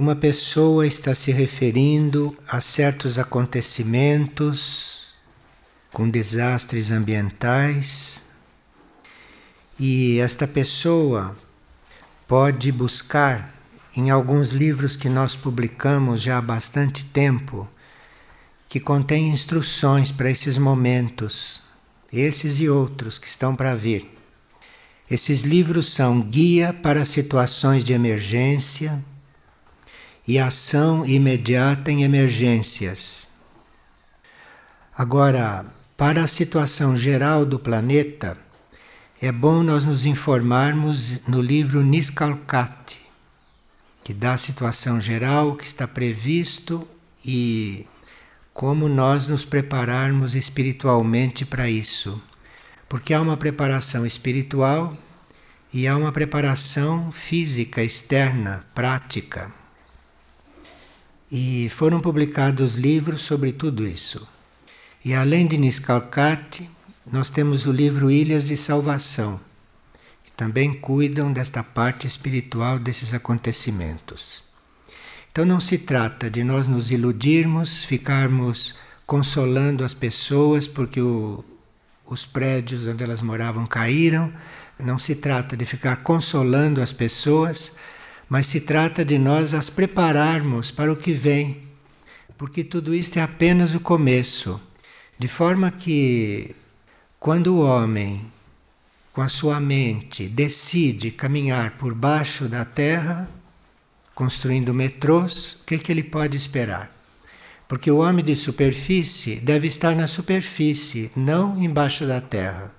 uma pessoa está se referindo a certos acontecimentos com desastres ambientais e esta pessoa pode buscar em alguns livros que nós publicamos já há bastante tempo que contém instruções para esses momentos, esses e outros que estão para vir. Esses livros são Guia para Situações de Emergência e Ação Imediata em Emergências. Agora, para a situação geral do planeta, é bom nós nos informarmos no livro Niskalkati, que dá a situação geral que está previsto e como nós nos prepararmos espiritualmente para isso. Porque há uma preparação espiritual e há uma preparação física, externa, prática. E foram publicados livros sobre tudo isso. E além de Niskalkati, nós temos o livro Ilhas de Salvação, que também cuidam desta parte espiritual desses acontecimentos. Então não se trata de nós nos iludirmos, ficarmos consolando as pessoas porque o, os prédios onde elas moravam caíram. Não se trata de ficar consolando as pessoas, mas se trata de nós as prepararmos para o que vem, porque tudo isto é apenas o começo. De forma que, quando o homem, com a sua mente, decide caminhar por baixo da terra, construindo metrôs, o que, que ele pode esperar? Porque o homem de superfície deve estar na superfície, não embaixo da terra.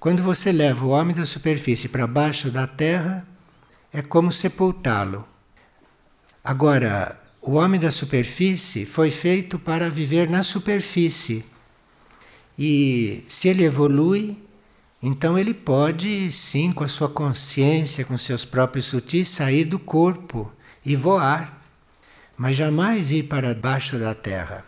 Quando você leva o homem da superfície para baixo da terra, é como sepultá-lo. Agora, o homem da superfície foi feito para viver na superfície. E se ele evolui, então ele pode, sim, com a sua consciência, com seus próprios sutis, sair do corpo e voar, mas jamais ir para baixo da terra.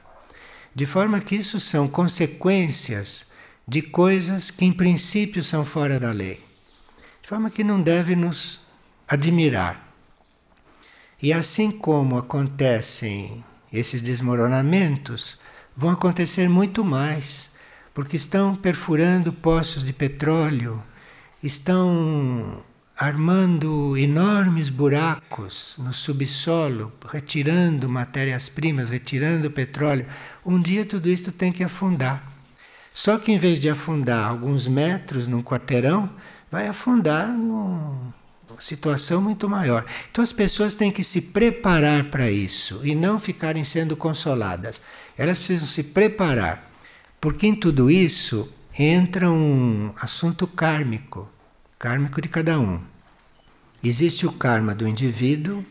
De forma que isso são consequências de coisas que em princípio são fora da lei. De forma que não deve nos admirar. E assim como acontecem esses desmoronamentos, vão acontecer muito mais porque estão perfurando poços de petróleo, estão armando enormes buracos no subsolo, retirando matérias-primas, retirando petróleo. Um dia tudo isto tem que afundar. Só que em vez de afundar alguns metros num quarteirão, vai afundar numa situação muito maior. Então as pessoas têm que se preparar para isso e não ficarem sendo consoladas. Elas precisam se preparar. Porque em tudo isso entra um assunto kármico, kármico de cada um. Existe o karma do indivíduo,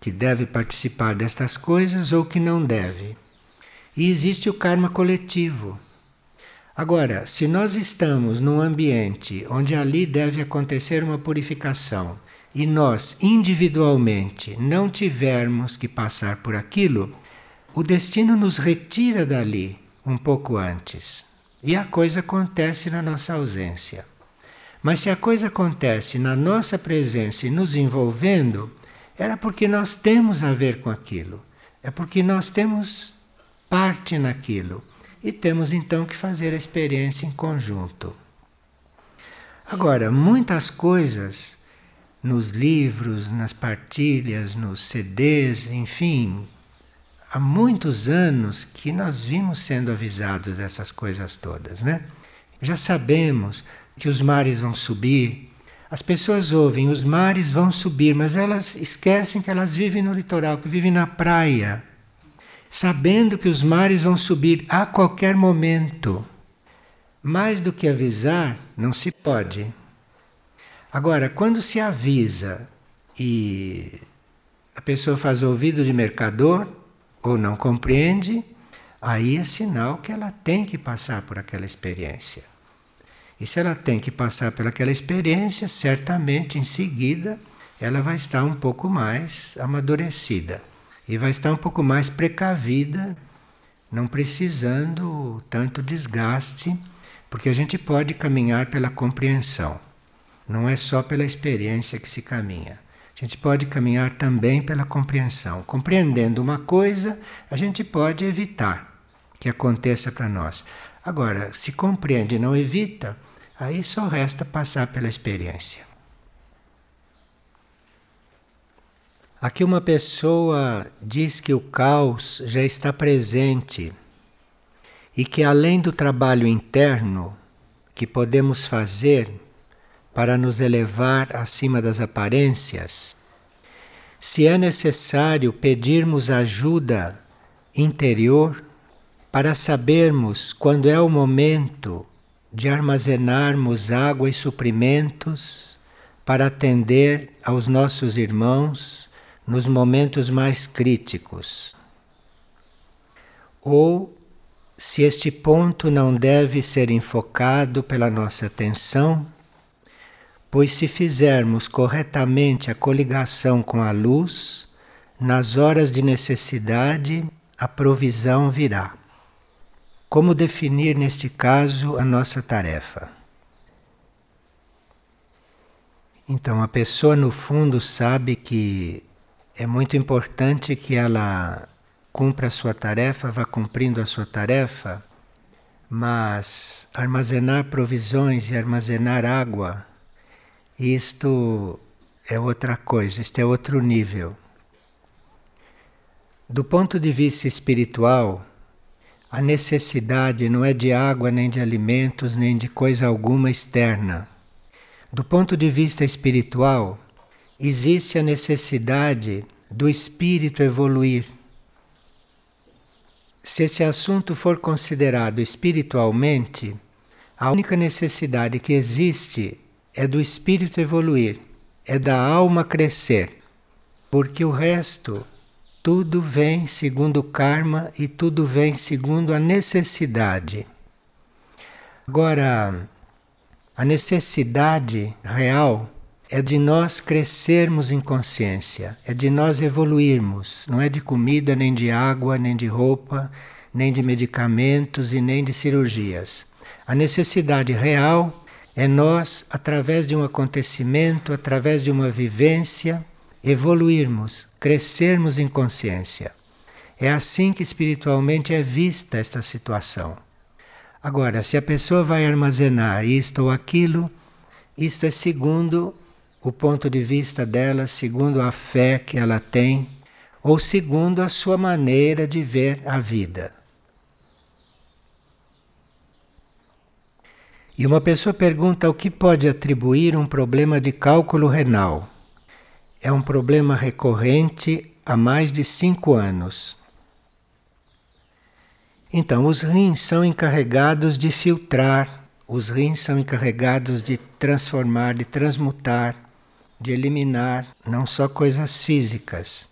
que deve participar destas coisas ou que não deve. E existe o karma coletivo. Agora, se nós estamos num ambiente onde ali deve acontecer uma purificação e nós individualmente não tivermos que passar por aquilo, o destino nos retira dali um pouco antes. E a coisa acontece na nossa ausência. Mas se a coisa acontece na nossa presença e nos envolvendo, era porque nós temos a ver com aquilo. É porque nós temos parte naquilo. E temos então que fazer a experiência em conjunto. Agora, muitas coisas nos livros, nas partilhas, nos CDs, enfim, há muitos anos que nós vimos sendo avisados dessas coisas todas, né? Já sabemos que os mares vão subir. As pessoas ouvem, os mares vão subir, mas elas esquecem que elas vivem no litoral, que vivem na praia, sabendo que os mares vão subir a qualquer momento. Mais do que avisar, não se pode. Agora, quando se avisa e a pessoa faz ouvido de mercador, ou não compreende, aí é sinal que ela tem que passar por aquela experiência. E se ela tem que passar por aquela experiência, certamente em seguida ela vai estar um pouco mais amadurecida e vai estar um pouco mais precavida, não precisando tanto desgaste, porque a gente pode caminhar pela compreensão. Não é só pela experiência que se caminha. A gente pode caminhar também pela compreensão. Compreendendo uma coisa, a gente pode evitar que aconteça para nós. Agora, se compreende e não evita, aí só resta passar pela experiência. Aqui uma pessoa diz que o caos já está presente e que além do trabalho interno que podemos fazer para nos elevar acima das aparências, se é necessário pedirmos ajuda interior para sabermos quando é o momento de armazenarmos água e suprimentos para atender aos nossos irmãos nos momentos mais críticos. Ou se este ponto não deve ser enfocado pela nossa atenção Pois se fizermos corretamente a coligação com a luz, nas horas de necessidade a provisão virá. Como definir neste caso a nossa tarefa? Então, a pessoa no fundo sabe que é muito importante que ela cumpra a sua tarefa, vá cumprindo a sua tarefa, mas armazenar provisões e armazenar água isto é outra coisa, este é outro nível. Do ponto de vista espiritual, a necessidade não é de água, nem de alimentos, nem de coisa alguma externa. Do ponto de vista espiritual, existe a necessidade do espírito evoluir. Se esse assunto for considerado espiritualmente, a única necessidade que existe é do espírito evoluir, é da alma crescer, porque o resto tudo vem segundo o karma e tudo vem segundo a necessidade. Agora, a necessidade real é de nós crescermos em consciência, é de nós evoluirmos, não é de comida, nem de água, nem de roupa, nem de medicamentos e nem de cirurgias. A necessidade real é nós, através de um acontecimento, através de uma vivência, evoluirmos, crescermos em consciência. É assim que espiritualmente é vista esta situação. Agora, se a pessoa vai armazenar isto ou aquilo, isto é segundo o ponto de vista dela, segundo a fé que ela tem, ou segundo a sua maneira de ver a vida. E uma pessoa pergunta o que pode atribuir um problema de cálculo renal. É um problema recorrente há mais de cinco anos. Então, os rins são encarregados de filtrar, os rins são encarregados de transformar, de transmutar, de eliminar não só coisas físicas,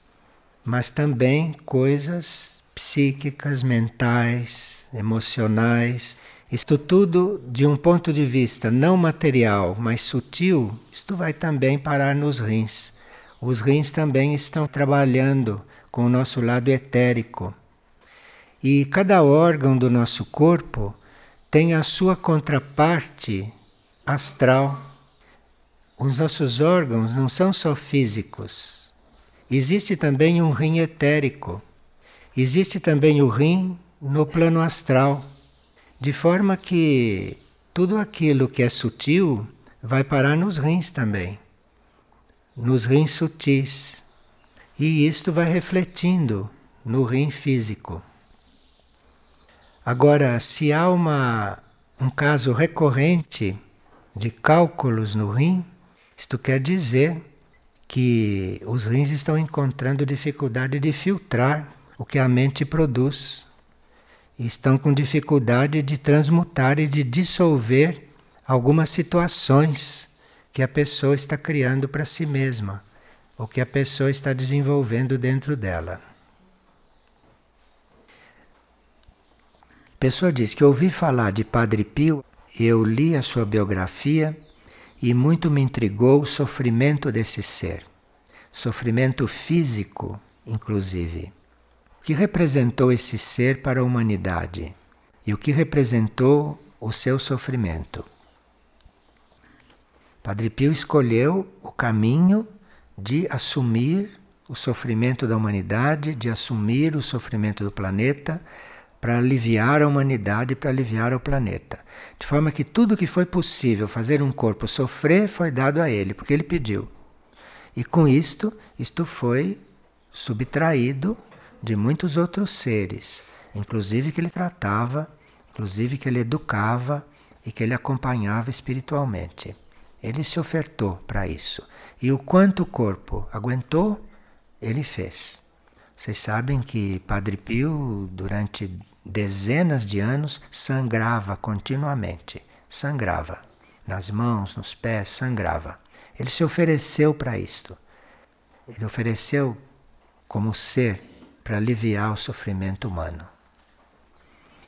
mas também coisas psíquicas, mentais, emocionais isto tudo, de um ponto de vista não material, mas sutil, isto vai também parar nos rins. Os rins também estão trabalhando com o nosso lado etérico. E cada órgão do nosso corpo tem a sua contraparte astral. Os nossos órgãos não são só físicos. Existe também um rim etérico. Existe também o rim no plano astral. De forma que tudo aquilo que é sutil vai parar nos rins também, nos rins sutis. E isto vai refletindo no rim físico. Agora, se há uma, um caso recorrente de cálculos no rim, isto quer dizer que os rins estão encontrando dificuldade de filtrar o que a mente produz estão com dificuldade de transmutar e de dissolver algumas situações que a pessoa está criando para si mesma, ou que a pessoa está desenvolvendo dentro dela. A pessoa diz que ouvi falar de Padre Pio, eu li a sua biografia e muito me intrigou o sofrimento desse ser, sofrimento físico, inclusive. Que representou esse ser para a humanidade? E o que representou o seu sofrimento. Padre Pio escolheu o caminho de assumir o sofrimento da humanidade, de assumir o sofrimento do planeta para aliviar a humanidade, para aliviar o planeta. De forma que tudo que foi possível fazer um corpo sofrer foi dado a ele, porque ele pediu. E com isto, isto foi subtraído de muitos outros seres, inclusive que ele tratava, inclusive que ele educava e que ele acompanhava espiritualmente. Ele se ofertou para isso. E o quanto o corpo aguentou, ele fez. Vocês sabem que Padre Pio, durante dezenas de anos, sangrava continuamente. Sangrava. Nas mãos, nos pés, sangrava. Ele se ofereceu para isto. Ele ofereceu como ser para aliviar o sofrimento humano.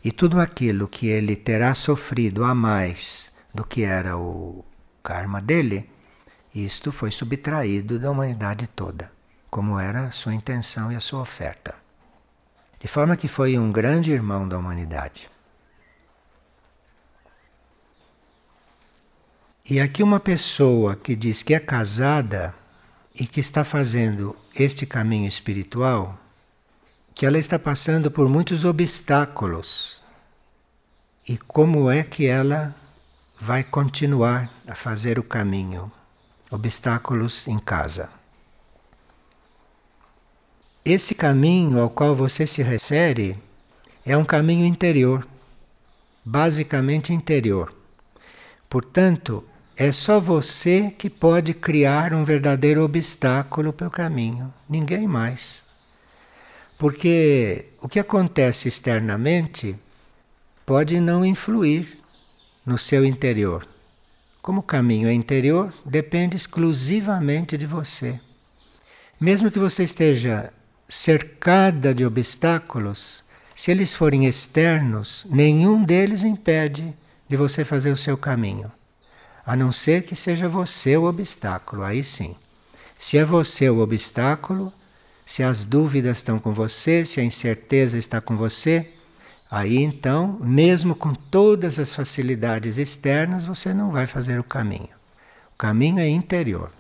E tudo aquilo que ele terá sofrido a mais do que era o karma dele, isto foi subtraído da humanidade toda, como era a sua intenção e a sua oferta. De forma que foi um grande irmão da humanidade. E aqui uma pessoa que diz que é casada e que está fazendo este caminho espiritual, que ela está passando por muitos obstáculos. E como é que ela vai continuar a fazer o caminho? Obstáculos em casa. Esse caminho ao qual você se refere é um caminho interior, basicamente interior. Portanto, é só você que pode criar um verdadeiro obstáculo pelo caminho, ninguém mais. Porque o que acontece externamente pode não influir no seu interior. Como o caminho é interior, depende exclusivamente de você. Mesmo que você esteja cercada de obstáculos, se eles forem externos, nenhum deles impede de você fazer o seu caminho. A não ser que seja você o obstáculo, aí sim. Se é você o obstáculo, se as dúvidas estão com você, se a incerteza está com você, aí então, mesmo com todas as facilidades externas, você não vai fazer o caminho. O caminho é interior.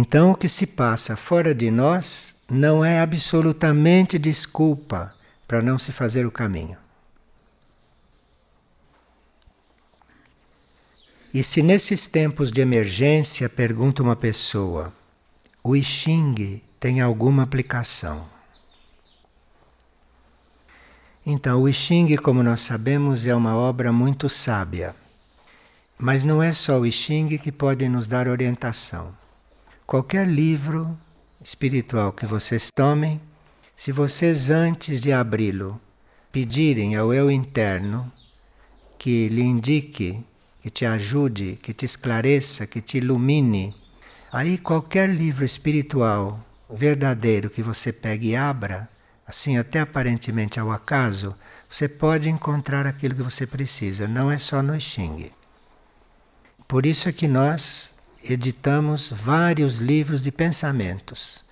Então, o que se passa fora de nós não é absolutamente desculpa para não se fazer o caminho. E se nesses tempos de emergência, pergunta uma pessoa, o I Ching tem alguma aplicação? Então, o I Ching, como nós sabemos, é uma obra muito sábia. Mas não é só o I Ching que pode nos dar orientação. Qualquer livro espiritual que vocês tomem, se vocês antes de abri-lo pedirem ao eu interno que lhe indique, que te ajude, que te esclareça, que te ilumine, aí qualquer livro espiritual verdadeiro que você pegue e abra, assim até aparentemente ao acaso, você pode encontrar aquilo que você precisa, não é só no Xing. Por isso é que nós editamos vários livros de pensamentos.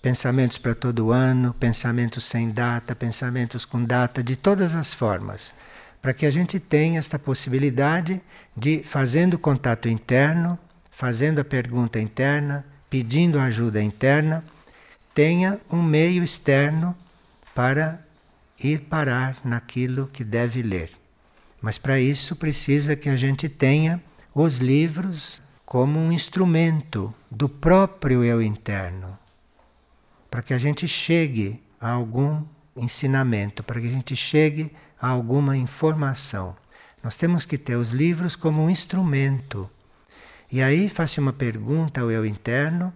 Pensamentos para todo ano, pensamentos sem data, pensamentos com data, de todas as formas, para que a gente tenha esta possibilidade de, fazendo contato interno, fazendo a pergunta interna, pedindo ajuda interna, tenha um meio externo para ir parar naquilo que deve ler. Mas para isso precisa que a gente tenha os livros como um instrumento do próprio eu interno, para que a gente chegue a algum ensinamento, para que a gente chegue a alguma informação. Nós temos que ter os livros como um instrumento. E aí faça uma pergunta ao eu interno,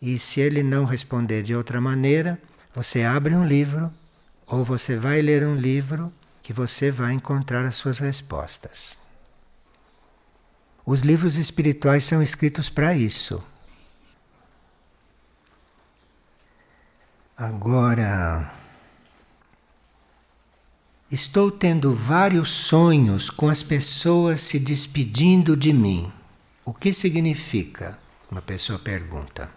e se ele não responder de outra maneira, você abre um livro ou você vai ler um livro que você vai encontrar as suas respostas. Os livros espirituais são escritos para isso. Agora, estou tendo vários sonhos com as pessoas se despedindo de mim. O que significa? Uma pessoa pergunta.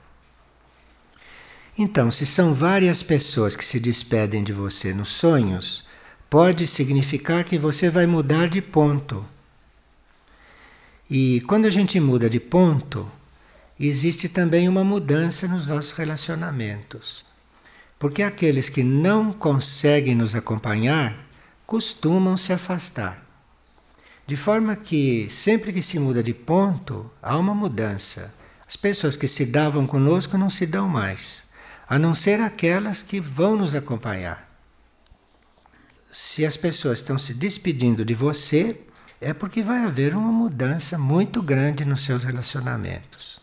Então, se são várias pessoas que se despedem de você nos sonhos, pode significar que você vai mudar de ponto e quando a gente muda de ponto, existe também uma mudança nos nossos relacionamentos. Porque aqueles que não conseguem nos acompanhar costumam se afastar. De forma que sempre que se muda de ponto, há uma mudança. As pessoas que se davam conosco não se dão mais, a não ser aquelas que vão nos acompanhar. Se as pessoas estão se despedindo de você, é porque vai haver uma mudança muito grande nos seus relacionamentos.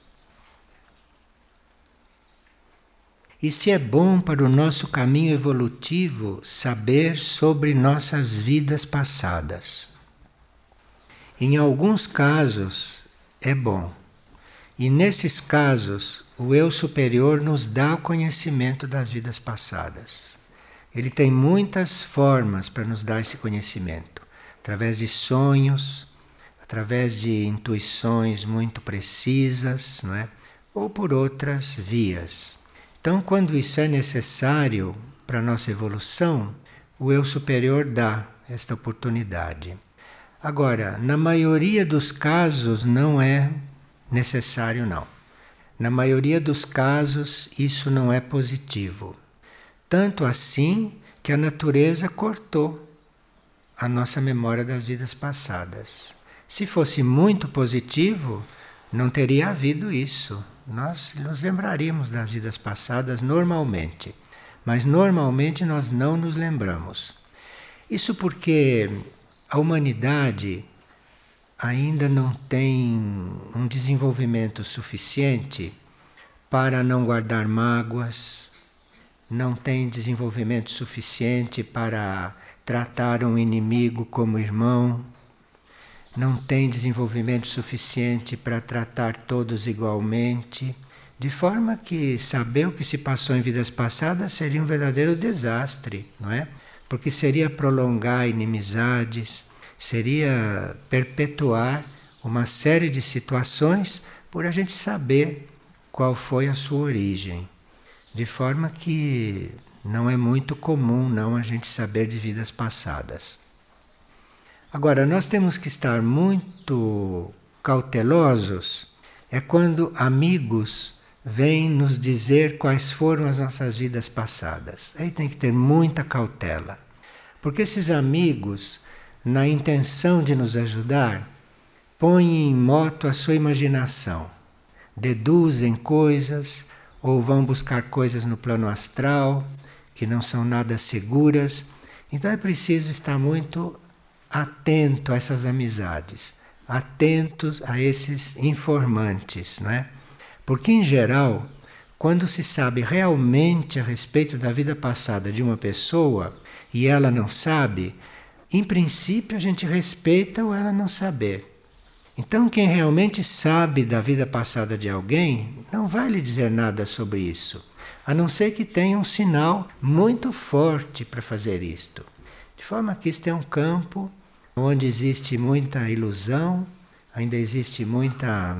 E se é bom para o nosso caminho evolutivo saber sobre nossas vidas passadas. Em alguns casos é bom. E nesses casos, o eu superior nos dá o conhecimento das vidas passadas. Ele tem muitas formas para nos dar esse conhecimento, através de sonhos, através de intuições muito precisas, não é? ou por outras vias. Então, quando isso é necessário para a nossa evolução, o eu superior dá esta oportunidade. Agora, na maioria dos casos não é necessário não. Na maioria dos casos isso não é positivo. Tanto assim que a natureza cortou a nossa memória das vidas passadas. Se fosse muito positivo, não teria havido isso nós nos lembraríamos das vidas passadas normalmente, mas normalmente nós não nos lembramos. Isso porque a humanidade ainda não tem um desenvolvimento suficiente para não guardar mágoas, não tem desenvolvimento suficiente para tratar um inimigo como irmão, não tem desenvolvimento suficiente para tratar todos igualmente, de forma que saber o que se passou em vidas passadas seria um verdadeiro desastre, não é? Porque seria prolongar inimizades, seria perpetuar uma série de situações por a gente saber qual foi a sua origem. De forma que não é muito comum não a gente saber de vidas passadas. Agora, nós temos que estar muito cautelosos é quando amigos vêm nos dizer quais foram as nossas vidas passadas. Aí tem que ter muita cautela. Porque esses amigos, na intenção de nos ajudar, põem em moto a sua imaginação, deduzem coisas ou vão buscar coisas no plano astral que não são nada seguras. Então é preciso estar muito atento a essas amizades, atentos a esses informantes, não é? Porque em geral, quando se sabe realmente a respeito da vida passada de uma pessoa e ela não sabe, em princípio a gente respeita o ela não saber. Então, quem realmente sabe da vida passada de alguém não vai lhe dizer nada sobre isso, a não ser que tenha um sinal muito forte para fazer isto. De forma que este é um campo onde existe muita ilusão, ainda existe muita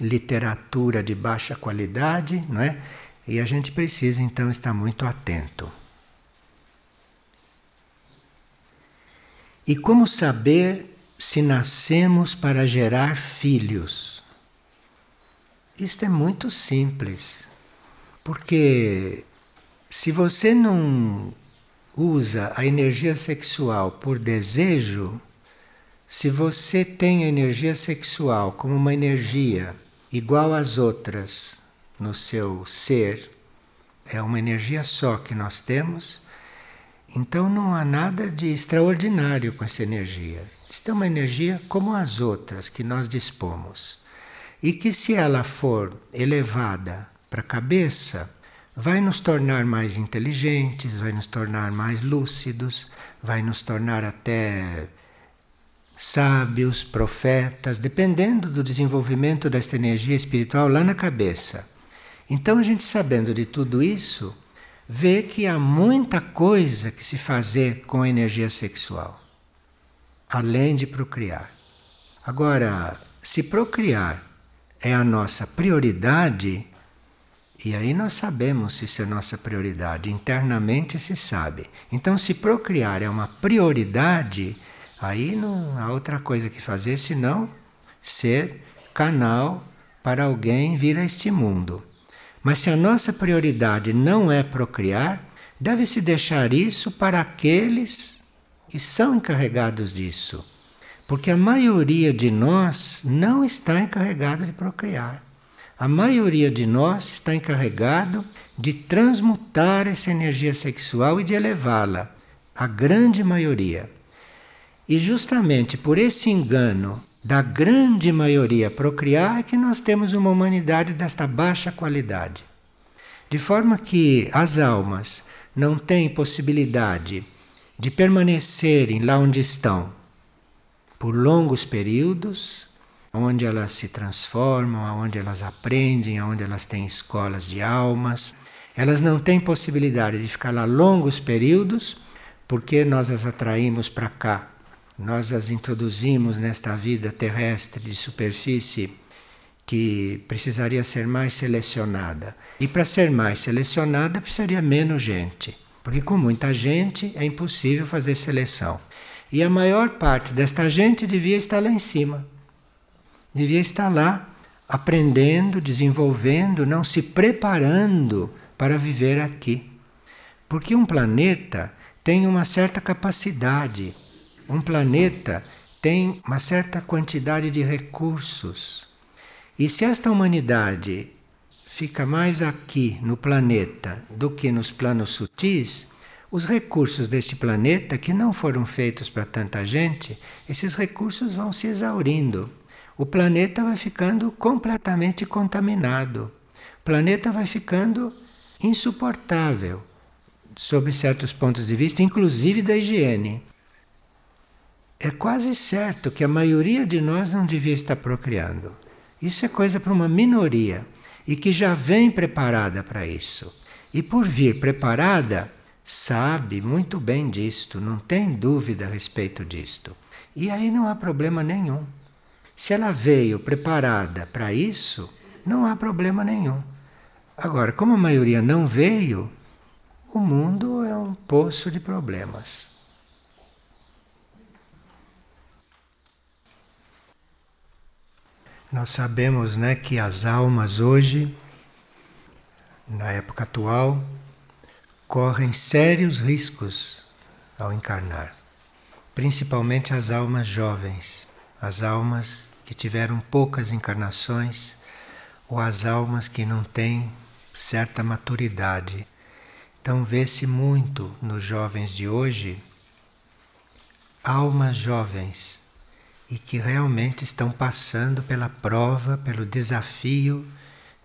literatura de baixa qualidade, não é? E a gente precisa então estar muito atento. E como saber se nascemos para gerar filhos? Isto é muito simples, porque se você não usa a energia sexual por desejo, se você tem a energia sexual como uma energia igual às outras no seu ser, é uma energia só que nós temos, então não há nada de extraordinário com essa energia. Isto é uma energia como as outras que nós dispomos. E que se ela for elevada para a cabeça, vai nos tornar mais inteligentes, vai nos tornar mais lúcidos, vai nos tornar até sábios, profetas, dependendo do desenvolvimento desta energia espiritual lá na cabeça. Então, a gente sabendo de tudo isso, vê que há muita coisa que se fazer com a energia sexual, além de procriar. Agora, se procriar é a nossa prioridade, e aí nós sabemos se isso é nossa prioridade, internamente se sabe. Então, se procriar é uma prioridade, aí não há outra coisa que fazer senão ser canal para alguém vir a este mundo. Mas se a nossa prioridade não é procriar, deve-se deixar isso para aqueles que são encarregados disso. Porque a maioria de nós não está encarregado de procriar. A maioria de nós está encarregado de transmutar essa energia sexual e de elevá-la. A grande maioria. E justamente por esse engano da grande maioria procriar é que nós temos uma humanidade desta baixa qualidade. De forma que as almas não têm possibilidade de permanecerem lá onde estão por longos períodos, onde elas se transformam, onde elas aprendem, onde elas têm escolas de almas. Elas não têm possibilidade de ficar lá longos períodos, porque nós as atraímos para cá nós as introduzimos nesta vida terrestre de superfície que precisaria ser mais selecionada. E para ser mais selecionada precisaria menos gente, porque com muita gente é impossível fazer seleção. E a maior parte desta gente devia estar lá em cima. Devia estar lá aprendendo, desenvolvendo, não se preparando para viver aqui. Porque um planeta tem uma certa capacidade um planeta tem uma certa quantidade de recursos. E se esta humanidade fica mais aqui no planeta do que nos planos sutis, os recursos deste planeta, que não foram feitos para tanta gente, esses recursos vão se exaurindo. O planeta vai ficando completamente contaminado. O planeta vai ficando insuportável, sob certos pontos de vista, inclusive da higiene é quase certo que a maioria de nós não devia estar procriando. Isso é coisa para uma minoria e que já vem preparada para isso. E por vir preparada, sabe muito bem disto, não tem dúvida a respeito disto. E aí não há problema nenhum. Se ela veio preparada para isso, não há problema nenhum. Agora, como a maioria não veio, o mundo é um poço de problemas. Nós sabemos né, que as almas hoje, na época atual, correm sérios riscos ao encarnar, principalmente as almas jovens, as almas que tiveram poucas encarnações ou as almas que não têm certa maturidade. Então vê-se muito nos jovens de hoje almas jovens e que realmente estão passando pela prova, pelo desafio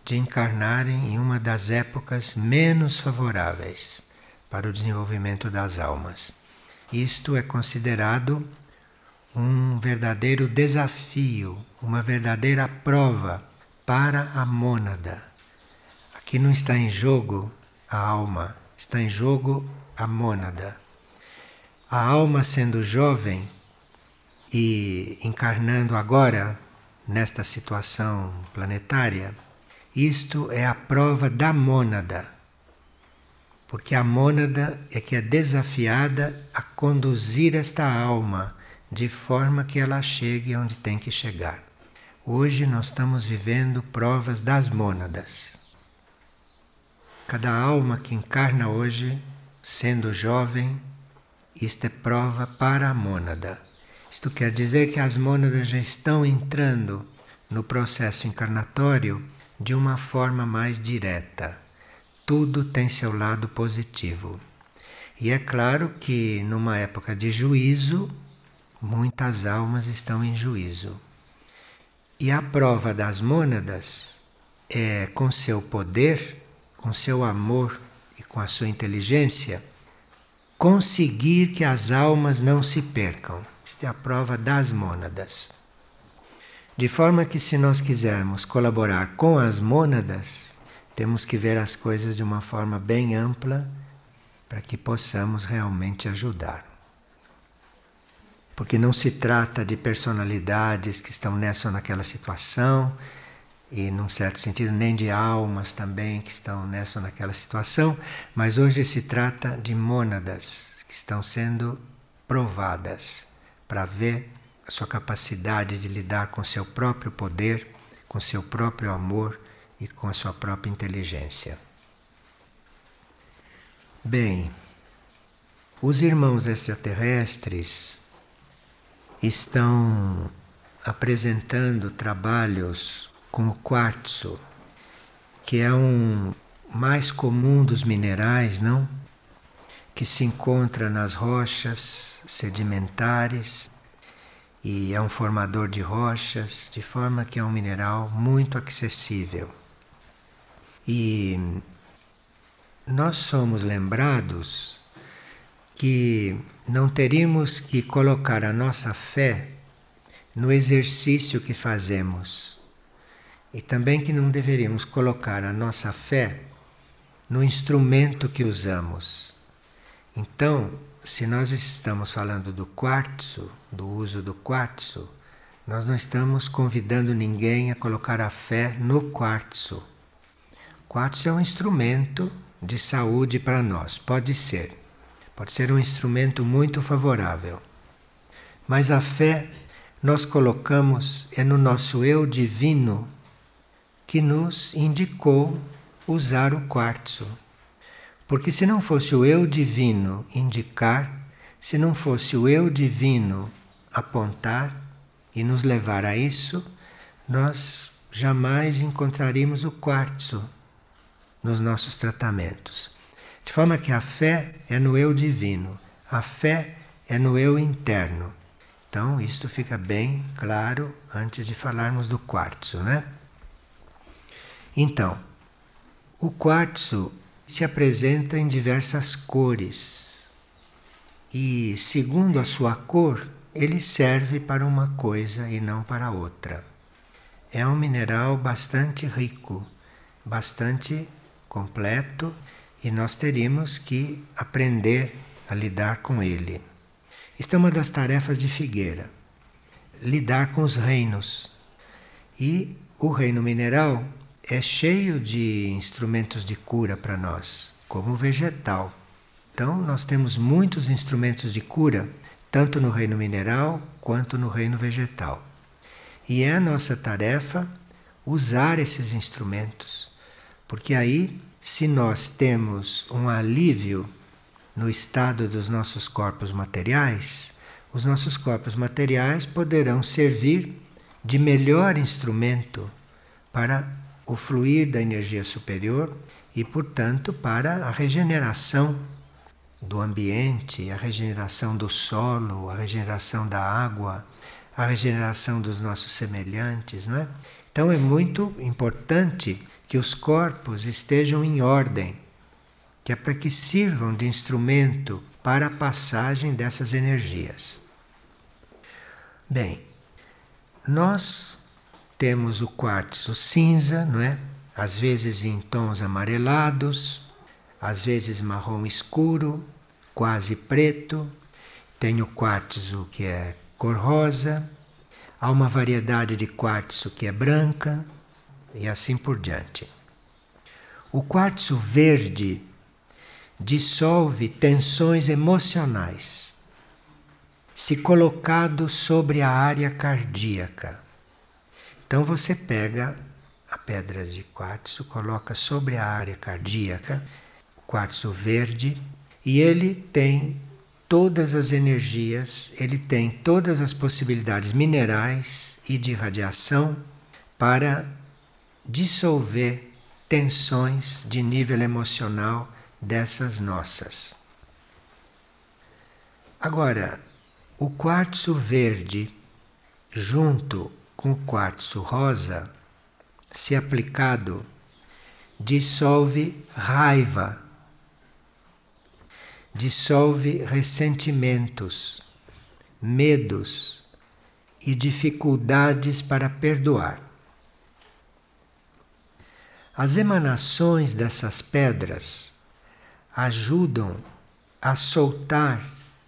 de encarnarem em uma das épocas menos favoráveis para o desenvolvimento das almas. Isto é considerado um verdadeiro desafio, uma verdadeira prova para a mônada. Aqui não está em jogo a alma, está em jogo a mônada. A alma, sendo jovem, e encarnando agora nesta situação planetária, isto é a prova da mônada. Porque a mônada é que é desafiada a conduzir esta alma de forma que ela chegue onde tem que chegar. Hoje nós estamos vivendo provas das mônadas. Cada alma que encarna hoje, sendo jovem, isto é prova para a mônada. Isto quer dizer que as mônadas já estão entrando no processo encarnatório de uma forma mais direta. Tudo tem seu lado positivo. E é claro que numa época de juízo, muitas almas estão em juízo. E a prova das mônadas é com seu poder, com seu amor e com a sua inteligência, conseguir que as almas não se percam. Esta é a prova das mônadas. De forma que, se nós quisermos colaborar com as mônadas, temos que ver as coisas de uma forma bem ampla para que possamos realmente ajudar. Porque não se trata de personalidades que estão nessa ou naquela situação, e, num certo sentido, nem de almas também que estão nessa ou naquela situação, mas hoje se trata de mônadas que estão sendo provadas para ver a sua capacidade de lidar com seu próprio poder, com seu próprio amor e com a sua própria inteligência. Bem, os irmãos extraterrestres estão apresentando trabalhos com o quartzo, que é um mais comum dos minerais, não? Que se encontra nas rochas sedimentares e é um formador de rochas, de forma que é um mineral muito acessível. E nós somos lembrados que não teríamos que colocar a nossa fé no exercício que fazemos e também que não deveríamos colocar a nossa fé no instrumento que usamos. Então, se nós estamos falando do quartzo, do uso do quartzo, nós não estamos convidando ninguém a colocar a fé no quartzo. Quartzo é um instrumento de saúde para nós, pode ser. Pode ser um instrumento muito favorável. Mas a fé nós colocamos é no nosso eu divino que nos indicou usar o quartzo. Porque se não fosse o eu divino indicar, se não fosse o eu divino apontar e nos levar a isso, nós jamais encontraríamos o quartzo nos nossos tratamentos. De forma que a fé é no eu divino, a fé é no eu interno. Então, isto fica bem claro antes de falarmos do quartzo, né? Então, o quartzo se apresenta em diversas cores. E, segundo a sua cor, ele serve para uma coisa e não para outra. É um mineral bastante rico, bastante completo e nós teríamos que aprender a lidar com ele. Isto é uma das tarefas de Figueira: lidar com os reinos. E o reino mineral é cheio de instrumentos de cura para nós, como o vegetal. Então, nós temos muitos instrumentos de cura, tanto no reino mineral quanto no reino vegetal. E é a nossa tarefa usar esses instrumentos, porque aí se nós temos um alívio no estado dos nossos corpos materiais, os nossos corpos materiais poderão servir de melhor instrumento para o fluir da energia superior e, portanto, para a regeneração do ambiente, a regeneração do solo, a regeneração da água, a regeneração dos nossos semelhantes, não é? Então é muito importante que os corpos estejam em ordem, que é para que sirvam de instrumento para a passagem dessas energias. Bem, nós temos o quartzo cinza, não é? Às vezes em tons amarelados, às vezes marrom escuro, quase preto. Tem o quartzo que é cor rosa. Há uma variedade de quartzo que é branca e assim por diante. O quartzo verde dissolve tensões emocionais se colocado sobre a área cardíaca. Então você pega a pedra de quartzo, coloca sobre a área cardíaca, o quartzo verde, e ele tem todas as energias, ele tem todas as possibilidades minerais e de radiação para dissolver tensões de nível emocional dessas nossas. Agora, o quartzo verde junto com o quartzo rosa, se aplicado, dissolve raiva, dissolve ressentimentos, medos e dificuldades para perdoar. As emanações dessas pedras ajudam a soltar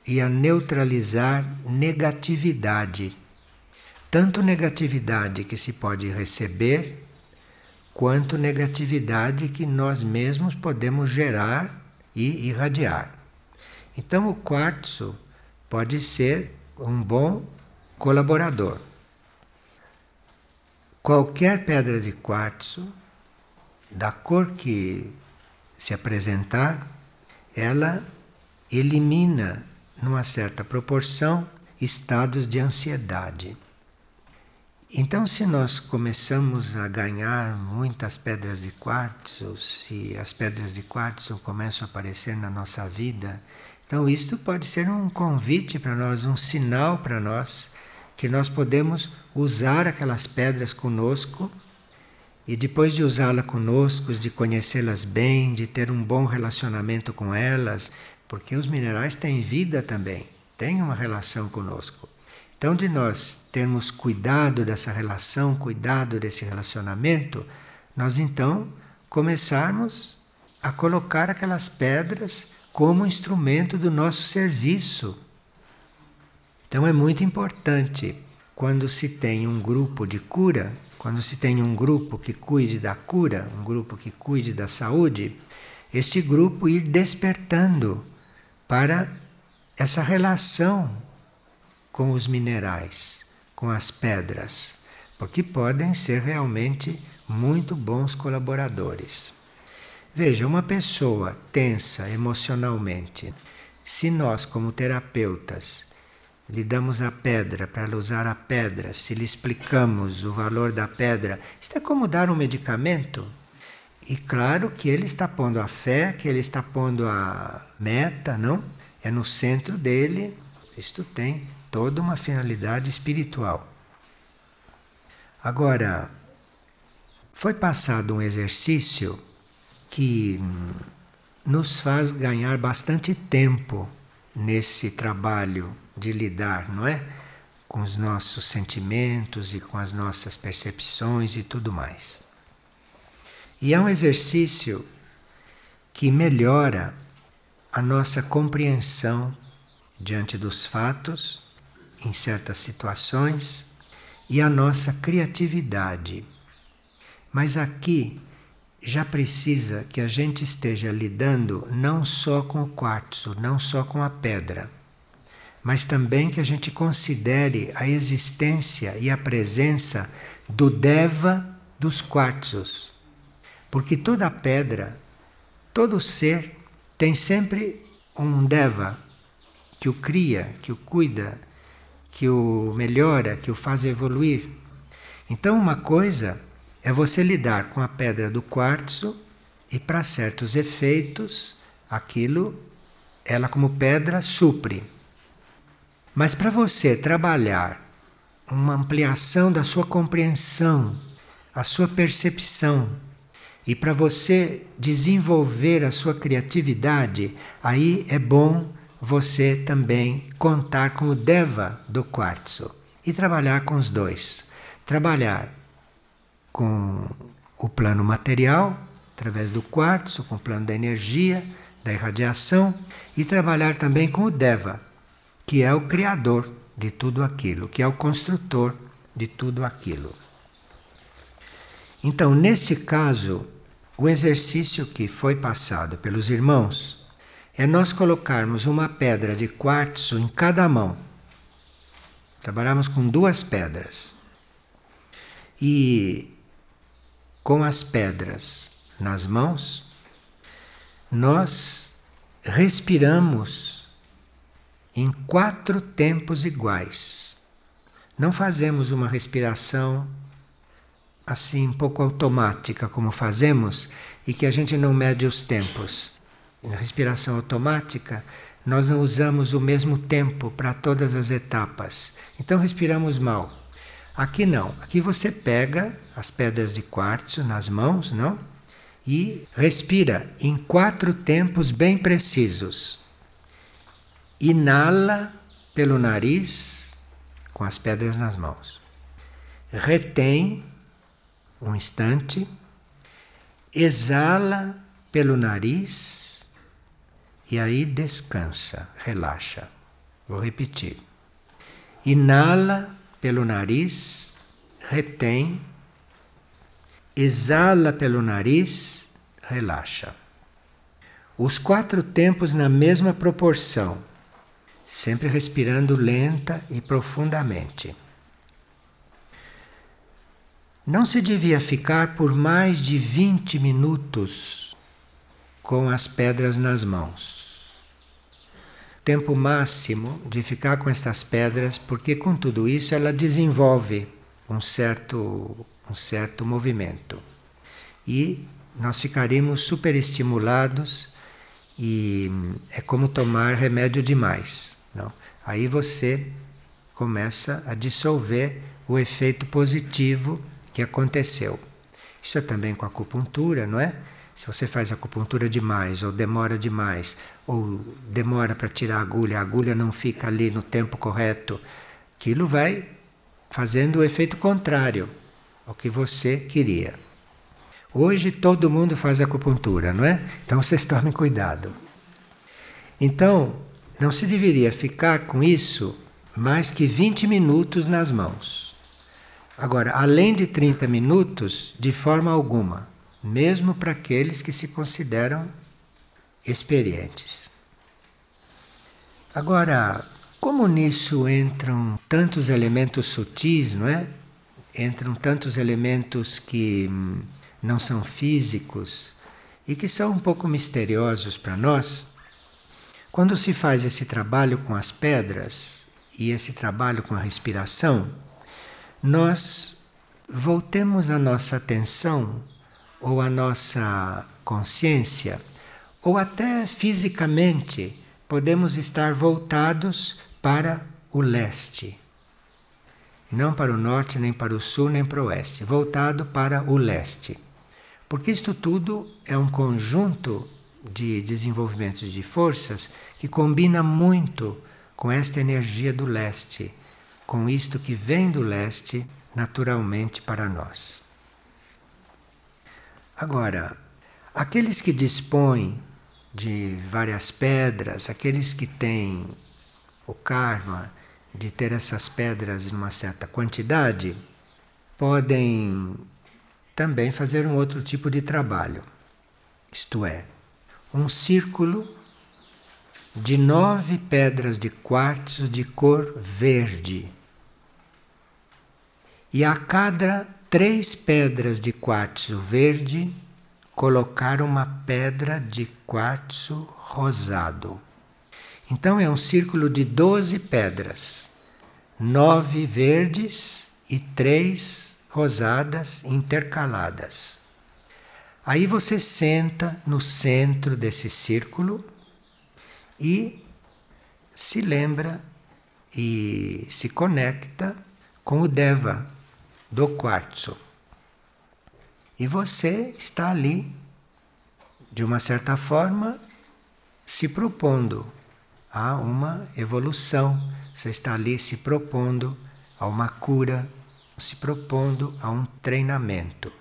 e a neutralizar negatividade. Tanto negatividade que se pode receber, quanto negatividade que nós mesmos podemos gerar e irradiar. Então, o quartzo pode ser um bom colaborador. qualquer pedra de quartzo, da cor que se apresentar, ela elimina, numa certa proporção, estados de ansiedade. Então, se nós começamos a ganhar muitas pedras de quartzo, se as pedras de quartzo começam a aparecer na nossa vida, então isto pode ser um convite para nós, um sinal para nós, que nós podemos usar aquelas pedras conosco e depois de usá-las conosco, de conhecê-las bem, de ter um bom relacionamento com elas, porque os minerais têm vida também, têm uma relação conosco. Então, de nós termos cuidado dessa relação, cuidado desse relacionamento, nós então começarmos a colocar aquelas pedras como instrumento do nosso serviço. Então, é muito importante quando se tem um grupo de cura, quando se tem um grupo que cuide da cura, um grupo que cuide da saúde, este grupo ir despertando para essa relação com os minerais, com as pedras, porque podem ser realmente muito bons colaboradores. Veja, uma pessoa tensa emocionalmente, se nós, como terapeutas, lhe damos a pedra para ela usar a pedra, se lhe explicamos o valor da pedra, isto é como dar um medicamento. E claro que ele está pondo a fé, que ele está pondo a meta, não? É no centro dele. Isto tem toda uma finalidade espiritual. Agora, foi passado um exercício que nos faz ganhar bastante tempo nesse trabalho de lidar, não é? Com os nossos sentimentos e com as nossas percepções e tudo mais. E é um exercício que melhora a nossa compreensão diante dos fatos em certas situações e a nossa criatividade. Mas aqui já precisa que a gente esteja lidando não só com o quartzo, não só com a pedra, mas também que a gente considere a existência e a presença do Deva dos quartzos. Porque toda pedra, todo ser tem sempre um Deva que o cria, que o cuida, que o melhora, que o faz evoluir. Então, uma coisa é você lidar com a pedra do quartzo e, para certos efeitos, aquilo, ela como pedra, supre. Mas para você trabalhar uma ampliação da sua compreensão, a sua percepção, e para você desenvolver a sua criatividade, aí é bom você também contar com o Deva do quartzo e trabalhar com os dois. Trabalhar com o plano material, através do quartzo, com o plano da energia, da irradiação, e trabalhar também com o Deva, que é o criador de tudo aquilo, que é o construtor de tudo aquilo. Então, neste caso, o exercício que foi passado pelos irmãos é nós colocarmos uma pedra de quartzo em cada mão. Trabalhamos com duas pedras. E com as pedras nas mãos, nós respiramos em quatro tempos iguais. Não fazemos uma respiração assim um pouco automática como fazemos e que a gente não mede os tempos na respiração automática, nós não usamos o mesmo tempo para todas as etapas. Então respiramos mal. Aqui não. Aqui você pega as pedras de quartzo nas mãos, não? E respira em quatro tempos bem precisos. Inala pelo nariz com as pedras nas mãos. Retém um instante. Exala pelo nariz e aí descansa, relaxa. Vou repetir. Inala pelo nariz, retém, exala pelo nariz, relaxa. Os quatro tempos na mesma proporção, sempre respirando lenta e profundamente. não se devia ficar por mais de 20 minutos com as pedras nas mãos. Tempo máximo de ficar com estas pedras, porque com tudo isso ela desenvolve um certo, um certo movimento. E nós ficaríamos superestimulados e é como tomar remédio demais. Não? Aí você começa a dissolver o efeito positivo que aconteceu. Isso é também com a acupuntura, não é? Se você faz acupuntura demais, ou demora demais, ou demora para tirar a agulha, a agulha não fica ali no tempo correto, aquilo vai fazendo o efeito contrário ao que você queria. Hoje todo mundo faz acupuntura, não é? Então vocês tomem cuidado. Então, não se deveria ficar com isso mais que 20 minutos nas mãos. Agora, além de 30 minutos, de forma alguma, mesmo para aqueles que se consideram experientes. Agora, como nisso entram tantos elementos sutis, não é? Entram tantos elementos que hum, não são físicos e que são um pouco misteriosos para nós. Quando se faz esse trabalho com as pedras e esse trabalho com a respiração, nós voltemos a nossa atenção ou a nossa consciência, ou até fisicamente, podemos estar voltados para o leste. Não para o norte, nem para o sul, nem para o oeste, voltado para o leste. Porque isto tudo é um conjunto de desenvolvimentos de forças que combina muito com esta energia do leste com isto que vem do leste naturalmente para nós. Agora, aqueles que dispõem de várias pedras, aqueles que têm o karma de ter essas pedras em uma certa quantidade, podem também fazer um outro tipo de trabalho. Isto é, um círculo de nove pedras de quartzo de cor verde e a cada três pedras de quartzo verde, colocar uma pedra de quartzo rosado. Então é um círculo de 12 pedras, nove verdes e três rosadas intercaladas. Aí você senta no centro desse círculo e se lembra e se conecta com o Deva, do quartzo. E você está ali, de uma certa forma, se propondo a uma evolução. Você está ali se propondo a uma cura, se propondo a um treinamento.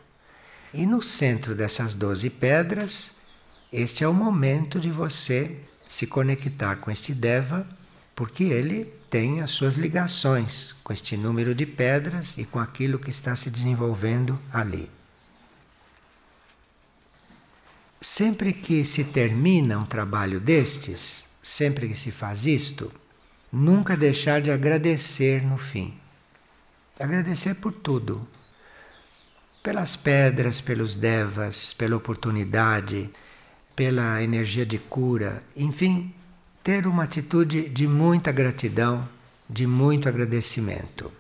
E no centro dessas doze pedras, este é o momento de você se conectar com este Deva, porque ele tem as suas ligações com este número de pedras e com aquilo que está se desenvolvendo ali. Sempre que se termina um trabalho destes, sempre que se faz isto, nunca deixar de agradecer no fim. Agradecer por tudo. Pelas pedras, pelos devas, pela oportunidade, pela energia de cura, enfim, ter uma atitude de muita gratidão, de muito agradecimento.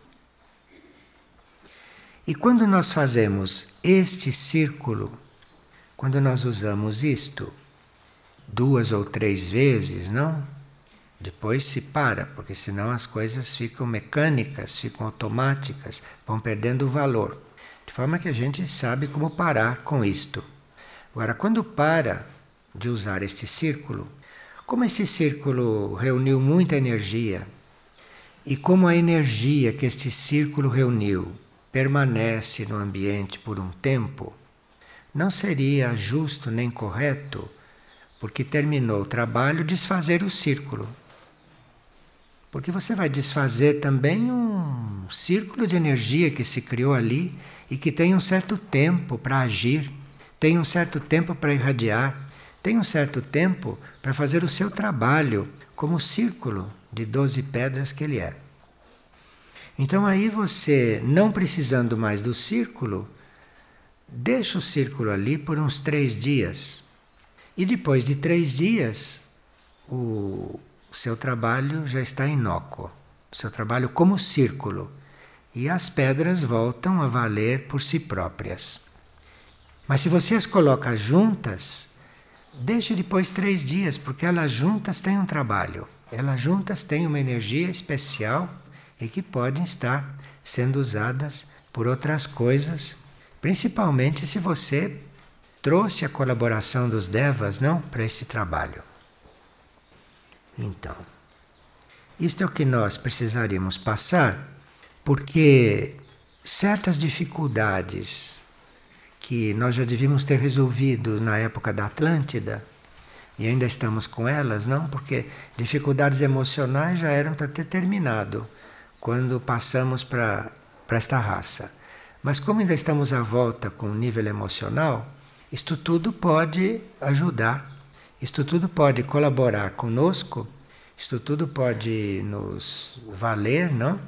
E quando nós fazemos este círculo, quando nós usamos isto duas ou três vezes, não? Depois se para, porque senão as coisas ficam mecânicas, ficam automáticas, vão perdendo o valor. De forma que a gente sabe como parar com isto. Agora, quando para de usar este círculo, como esse círculo reuniu muita energia e como a energia que este círculo reuniu permanece no ambiente por um tempo, não seria justo nem correto, porque terminou o trabalho, desfazer o círculo. Porque você vai desfazer também um círculo de energia que se criou ali e que tem um certo tempo para agir, tem um certo tempo para irradiar tem um certo tempo para fazer o seu trabalho como círculo de doze pedras que ele é. Então aí você, não precisando mais do círculo, deixa o círculo ali por uns três dias. E depois de três dias, o seu trabalho já está inócuo. O seu trabalho como círculo. E as pedras voltam a valer por si próprias. Mas se você as coloca juntas, deixe depois três dias, porque elas juntas têm um trabalho. Elas juntas têm uma energia especial e que podem estar sendo usadas por outras coisas, principalmente se você trouxe a colaboração dos devas, não, para esse trabalho. Então, isto é o que nós precisaríamos passar, porque certas dificuldades que nós já devíamos ter resolvido na época da Atlântida, e ainda estamos com elas, não? Porque dificuldades emocionais já eram para ter terminado quando passamos para esta raça. Mas como ainda estamos à volta com o nível emocional, isto tudo pode ajudar, isto tudo pode colaborar conosco, isto tudo pode nos valer, não?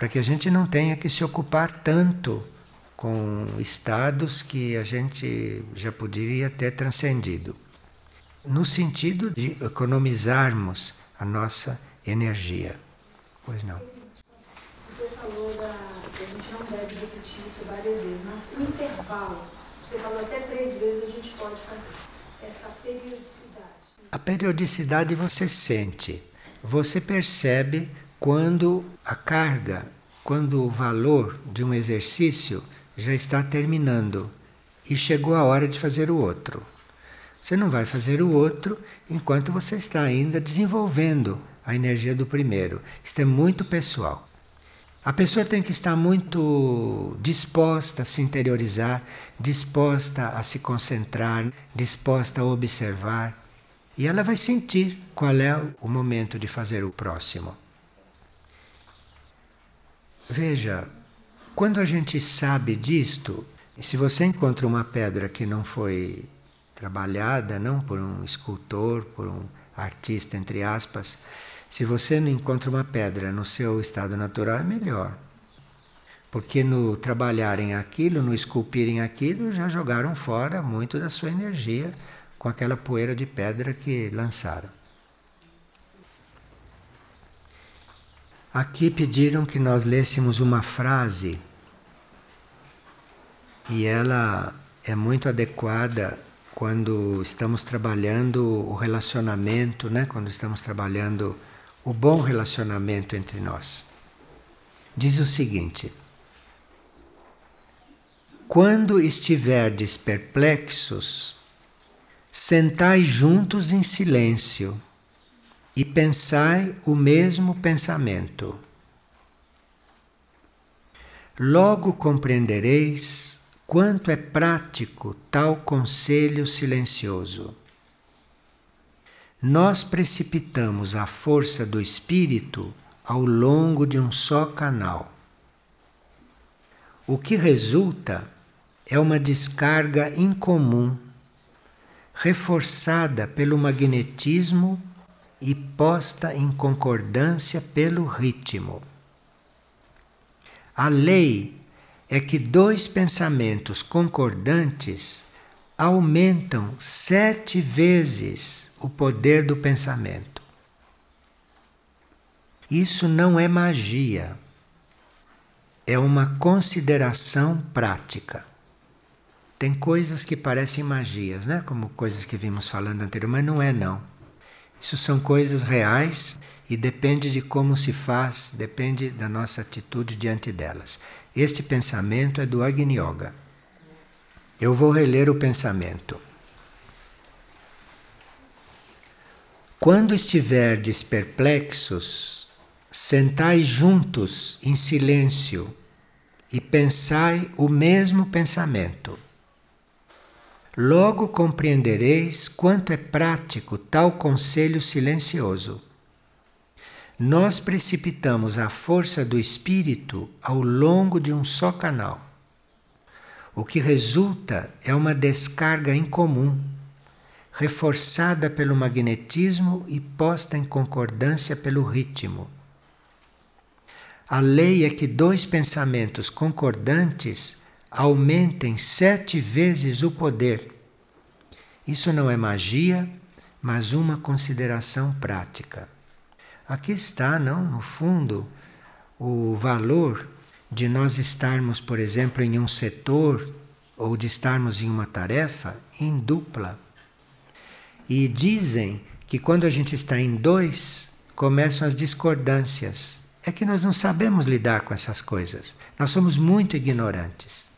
Para que a gente não tenha que se ocupar tanto com estados que a gente já poderia ter transcendido. No sentido de economizarmos a nossa energia. Pois não falou da, que a gente não deve repetir isso várias vezes, mas o intervalo, você falou até três vezes a gente pode fazer. Essa periodicidade. A periodicidade você sente, você percebe quando a carga, quando o valor de um exercício já está terminando e chegou a hora de fazer o outro. Você não vai fazer o outro enquanto você está ainda desenvolvendo a energia do primeiro. Isto é muito pessoal. A pessoa tem que estar muito disposta a se interiorizar, disposta a se concentrar, disposta a observar. E ela vai sentir qual é o momento de fazer o próximo. Veja, quando a gente sabe disto, se você encontra uma pedra que não foi trabalhada, não por um escultor, por um artista entre aspas, se você não encontra uma pedra no seu estado natural, é melhor. Porque no trabalharem aquilo, no esculpirem aquilo, já jogaram fora muito da sua energia com aquela poeira de pedra que lançaram. Aqui pediram que nós lêssemos uma frase e ela é muito adequada quando estamos trabalhando o relacionamento, né? quando estamos trabalhando o bom relacionamento entre nós. Diz o seguinte: Quando estiverdes perplexos, sentai juntos em silêncio e pensai o mesmo pensamento. Logo compreendereis quanto é prático tal conselho silencioso nós precipitamos a força do espírito ao longo de um só canal. O que resulta é uma descarga incomum, reforçada pelo magnetismo e posta em concordância pelo ritmo. A lei é que dois pensamentos concordantes aumentam sete vezes o poder do pensamento. Isso não é magia, é uma consideração prática. Tem coisas que parecem magias, né? como coisas que vimos falando anteriormente, mas não é não. Isso são coisas reais e depende de como se faz, depende da nossa atitude diante delas. Este pensamento é do Agni Yoga. Eu vou reler o pensamento. Quando estiverdes perplexos, sentai juntos em silêncio e pensai o mesmo pensamento. Logo compreendereis quanto é prático tal conselho silencioso. Nós precipitamos a força do espírito ao longo de um só canal. O que resulta é uma descarga incomum reforçada pelo magnetismo e posta em concordância pelo ritmo. A lei é que dois pensamentos concordantes aumentem sete vezes o poder. Isso não é magia, mas uma consideração prática. Aqui está, não, no fundo, o valor de nós estarmos, por exemplo, em um setor ou de estarmos em uma tarefa em dupla. E dizem que quando a gente está em dois, começam as discordâncias. É que nós não sabemos lidar com essas coisas. Nós somos muito ignorantes.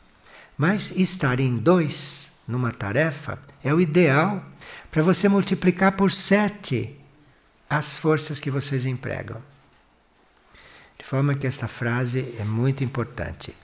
Mas estar em dois numa tarefa é o ideal para você multiplicar por sete as forças que vocês empregam. De forma que esta frase é muito importante.